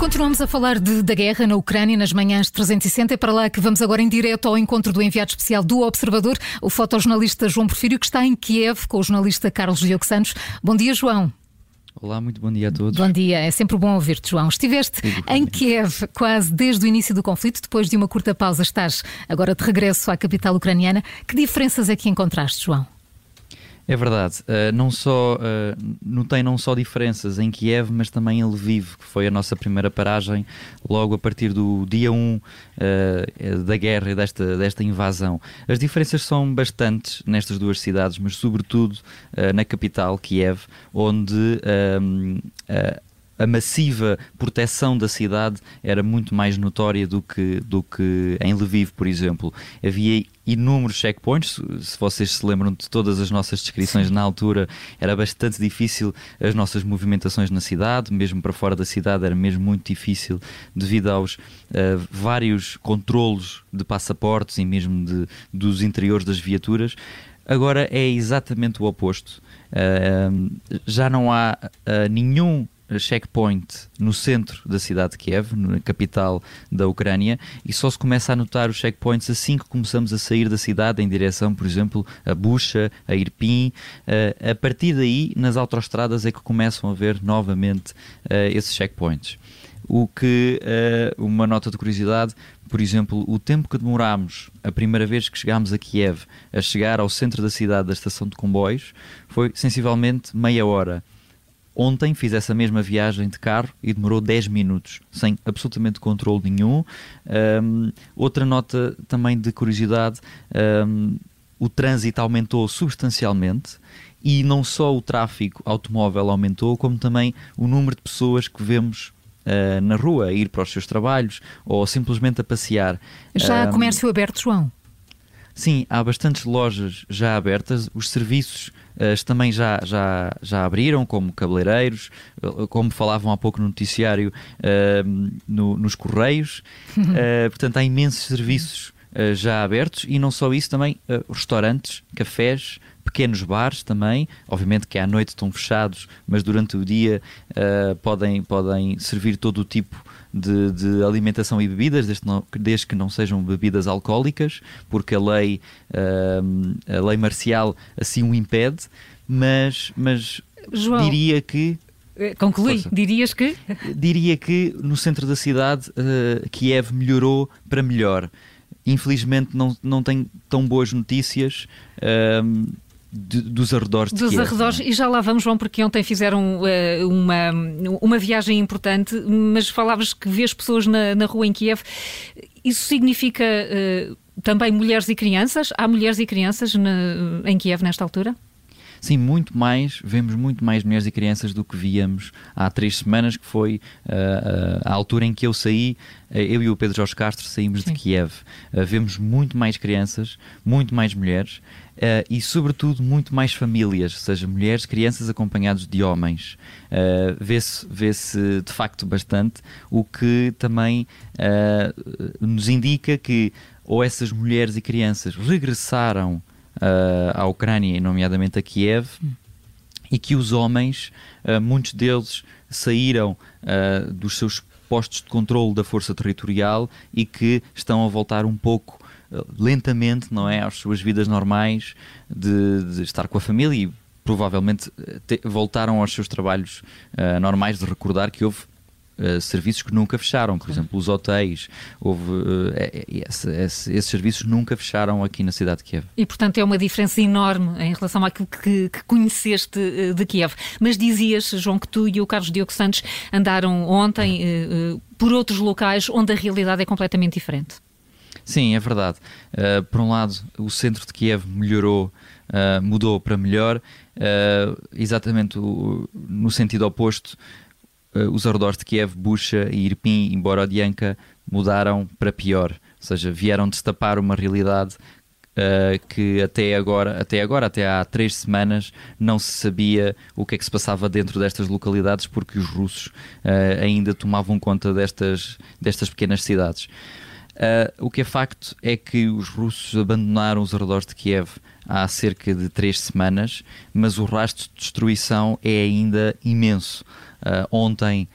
continuamos a falar de, da guerra na Ucrânia nas manhãs 360. É para lá que vamos agora em direto ao encontro do enviado especial do Observador, o fotojornalista João Porfírio, que está em Kiev com o jornalista Carlos Diogo Santos. Bom dia, João. Olá, muito bom dia a todos. Bom dia, é sempre bom ouvir-te, João. Estiveste em Kiev quase desde o início do conflito, depois de uma curta pausa, estás agora de regresso à capital ucraniana. Que diferenças é que encontraste, João? É verdade. Uh, não só, uh, notei não só diferenças em Kiev, mas também em Lviv, que foi a nossa primeira paragem logo a partir do dia 1 uh, da guerra e desta, desta invasão. As diferenças são bastantes nestas duas cidades, mas sobretudo na capital, Kiev, onde a massiva proteção da cidade era muito mais notória do que, do que em Lviv, por exemplo. Havia inúmeros checkpoints, se vocês se lembram de todas as nossas descrições Sim. na altura, era bastante difícil as nossas movimentações na cidade, mesmo para fora da cidade era mesmo muito difícil devido aos uh, vários controlos de passaportes e mesmo de, dos interiores das viaturas. Agora é exatamente o oposto. Uh, já não há uh, nenhum checkpoint no centro da cidade de Kiev, na capital da Ucrânia, e só se começa a notar os checkpoints assim que começamos a sair da cidade em direção, por exemplo, a Bucha, a Irpin. Uh, a partir daí, nas autoestradas é que começam a ver novamente uh, esses checkpoints. O que, uh, uma nota de curiosidade, por exemplo, o tempo que demorámos a primeira vez que chegámos a Kiev a chegar ao centro da cidade da estação de comboios foi sensivelmente meia hora. Ontem fiz essa mesma viagem de carro e demorou 10 minutos, sem absolutamente controle nenhum. Um, outra nota também de curiosidade: um, o trânsito aumentou substancialmente e não só o tráfego automóvel aumentou, como também o número de pessoas que vemos uh, na rua a ir para os seus trabalhos ou simplesmente a passear. Já há comércio aberto, João? Sim, há bastantes lojas já abertas, os serviços uh, também já, já, já abriram, como cabeleireiros, uh, como falavam há pouco no noticiário, uh, no, nos Correios. portanto, há imensos serviços já abertos e não só isso, também restaurantes, cafés, pequenos bares também, obviamente que à noite estão fechados, mas durante o dia uh, podem, podem servir todo o tipo de, de alimentação e bebidas, desde, não, desde, que não sejam bebidas alcoólicas, porque a lei, uh, a lei marcial assim o impede, mas, mas João, diria que. Eh, conclui, Força. dirias que? Diria que no centro da cidade uh, Kiev melhorou para melhor. Infelizmente não, não tem tão boas notícias. Uh, de, dos arredores de Dos Kiev, arredores, é? e já lá vamos, João, porque ontem fizeram uh, uma, uma viagem importante, mas falavas que vês pessoas na, na rua em Kiev. Isso significa uh, também mulheres e crianças? Há mulheres e crianças na, em Kiev nesta altura? Sim, muito mais, vemos muito mais mulheres e crianças do que víamos há três semanas, que foi uh, uh, a altura em que eu saí, uh, eu e o Pedro Jorge Castro saímos Sim. de Kiev. vemos muito mais crianças, muito mais mulheres e, sobretudo, muito mais famílias, ou seja, mulheres, crianças acompanhados de homens. Vê-se vê de facto bastante, o que também nos indica que ou essas mulheres e crianças regressaram uh, à Ucrânia, nomeadamente a Kiev, e que os homens, uh, muitos deles saíram uh, dos seus postos de controle da força territorial e que estão a voltar um pouco lentamente, não é, às suas vidas normais de, de estar com a família e provavelmente te, voltaram aos seus trabalhos normais de recordar que houve Uh, serviços que nunca fecharam, por exemplo, os hotéis, houve, uh, esse, esse, esses serviços nunca fecharam aqui na cidade de Kiev. E, portanto, é uma diferença enorme em relação àquilo que, que conheceste uh, de Kiev. Mas dizias, João, que tu e o Carlos Diogo Santos andaram ontem por outros locais onde a realidade é completamente diferente. Sim, é verdade. por um lado, o centro de Kiev melhorou, mudou para melhor, exatamente o, no sentido oposto uh, os arredores de Kiev, Bucha e Irpin, embora Odianka, mudaram para pior. Ou seja, vieram destapar uma realidade uh, que até agora, até agora, até há três semanas, não se sabia o que é que se passava dentro destas localidades porque os russos uh, ainda tomavam conta destas, destas pequenas cidades. Uh, o que é facto é que os russos abandonaram os arredores de Kiev há cerca de três semanas, mas o rastro de destruição é ainda imenso. ontem,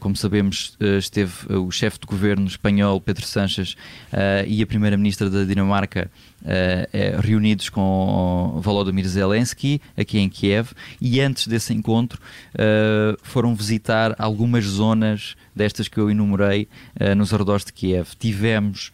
como sabemos, esteve o chefe de governo espanhol, Pedro Sánchez, e a primeira-ministra da Dinamarca reunidos com Volodymyr Zelensky, aqui em Kiev, e antes desse encontro foram visitar algumas zonas destas que eu enumerei nos arredores de Kiev. Tivemos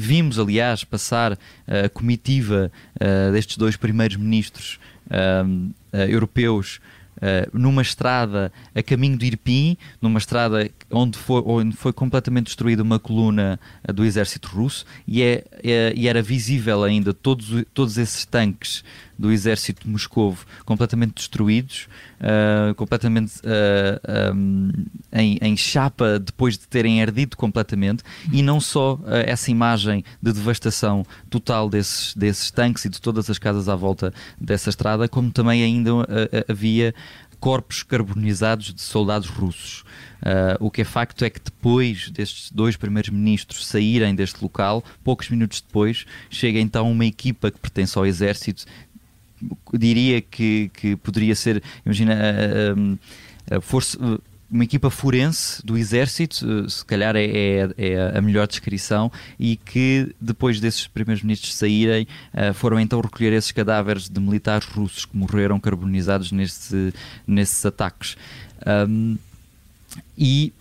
Vimos, aliás, passar a comitiva uh, destes dois primeiros ministros uh, europeus Uh, numa estrada a caminho de Irpin, numa estrada onde foi, onde foi completamente destruída uma coluna do exército russo e, é, é, e era visível ainda todos, todos esses tanques do exército moscovo completamente destruídos, uh, completamente uh, um, em, em, chapa depois de terem ardido completamente, e não só uh, essa imagem de devastação total desses, desses tanques e de todas as casas à volta dessa estrada, como também ainda havia corpos carbonizados de soldados russos. Uh, o que é facto é que depois destes dois primeiros ministros saírem deste local, poucos minutos depois, chega então uma equipa que pertence ao exército diria que, que poderia ser, imagina, a, a, força uma equipa forense do exército, se calhar é, é, é, a melhor descrição, e que depois desses primeiros ministros saírem, eh, foram então recolher esses cadáveres de militares russos que morreram carbonizados nesse, nesses ataques. Um, e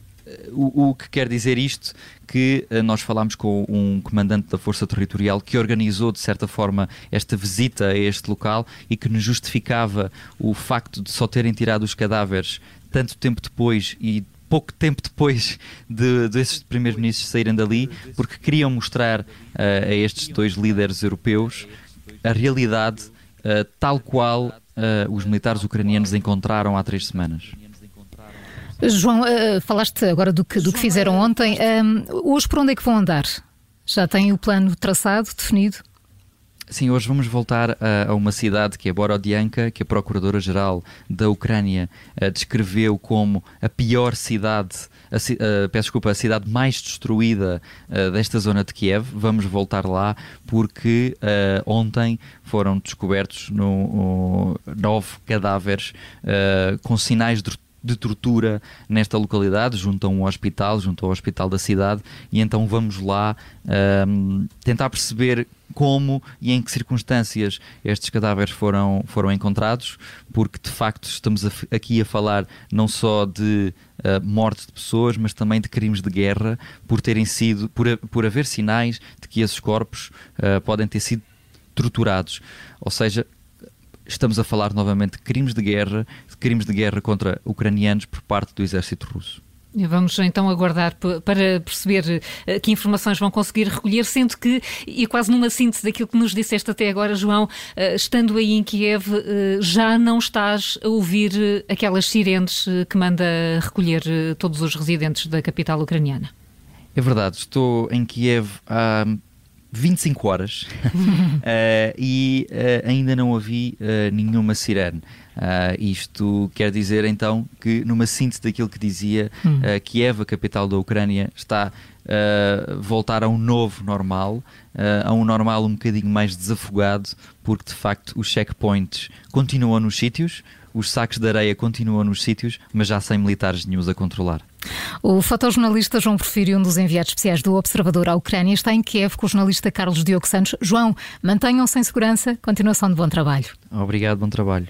o, o, que quer dizer isto? Que uh, nós falámos com um comandante da Força Territorial que organizou, de certa forma, esta visita a este local e que nos justificava o facto de só terem tirado os cadáveres tanto tempo depois e pouco tempo depois de, desses primeiros ministros saírem dali, porque queriam mostrar uh, a estes dois líderes europeus a realidade uh, tal qual os militares ucranianos encontraram há três semanas. João, uh, falaste agora do que, do que fizeram ontem. Um, hoje, por onde é que vão andar? Já têm o plano traçado, definido? Sim, hoje vamos voltar a, a, uma cidade que é Borodianka, que a Procuradora-Geral da Ucrânia uh, descreveu como a pior cidade, a, uh, peço desculpa, a cidade mais destruída uh, desta zona de Kiev. Vamos voltar lá porque ontem foram descobertos no, nove cadáveres com sinais de de tortura nesta localidade, junto a um hospital, junto ao hospital da cidade, e então vamos lá um, tentar perceber como e em que circunstâncias estes cadáveres foram, foram encontrados, porque de facto estamos a, aqui a falar não só de uh, morte de pessoas, mas também de crimes de guerra, por terem sido, por, por haver sinais de que esses corpos uh, podem ter sido torturados. Ou seja, estamos a falar novamente de crimes de guerra, de crimes de guerra contra ucranianos por parte do exército russo. Vamos então aguardar para perceber eh, que informações vão conseguir recolher, sendo que, e quase numa síntese daquilo que nos disseste até agora, João, eh, estando aí em Kiev, eh, já não estás a ouvir aquelas sirenes que manda recolher todos os residentes da capital ucraniana. É verdade, estou em Kiev há 25 horas uh, e uh, ainda não ouvi uh, nenhuma sirene. isto quer dizer então que, numa síntese daquilo que dizia, hum. Kiev, a capital da Ucrânia, está a voltar a um novo normal, a um normal um bocadinho mais desafogado, porque de facto os checkpoints continuam nos sítios, os sacos de areia continuam nos sítios, mas já sem militares nenhums a controlar. O fotojornalista João Porfírio, um dos enviados especiais do Observador à Ucrânia, está em Kiev com o jornalista Carlos Diogo Santos. João, mantenham-se em segurança, continuação de bom trabalho. Obrigado, bom trabalho.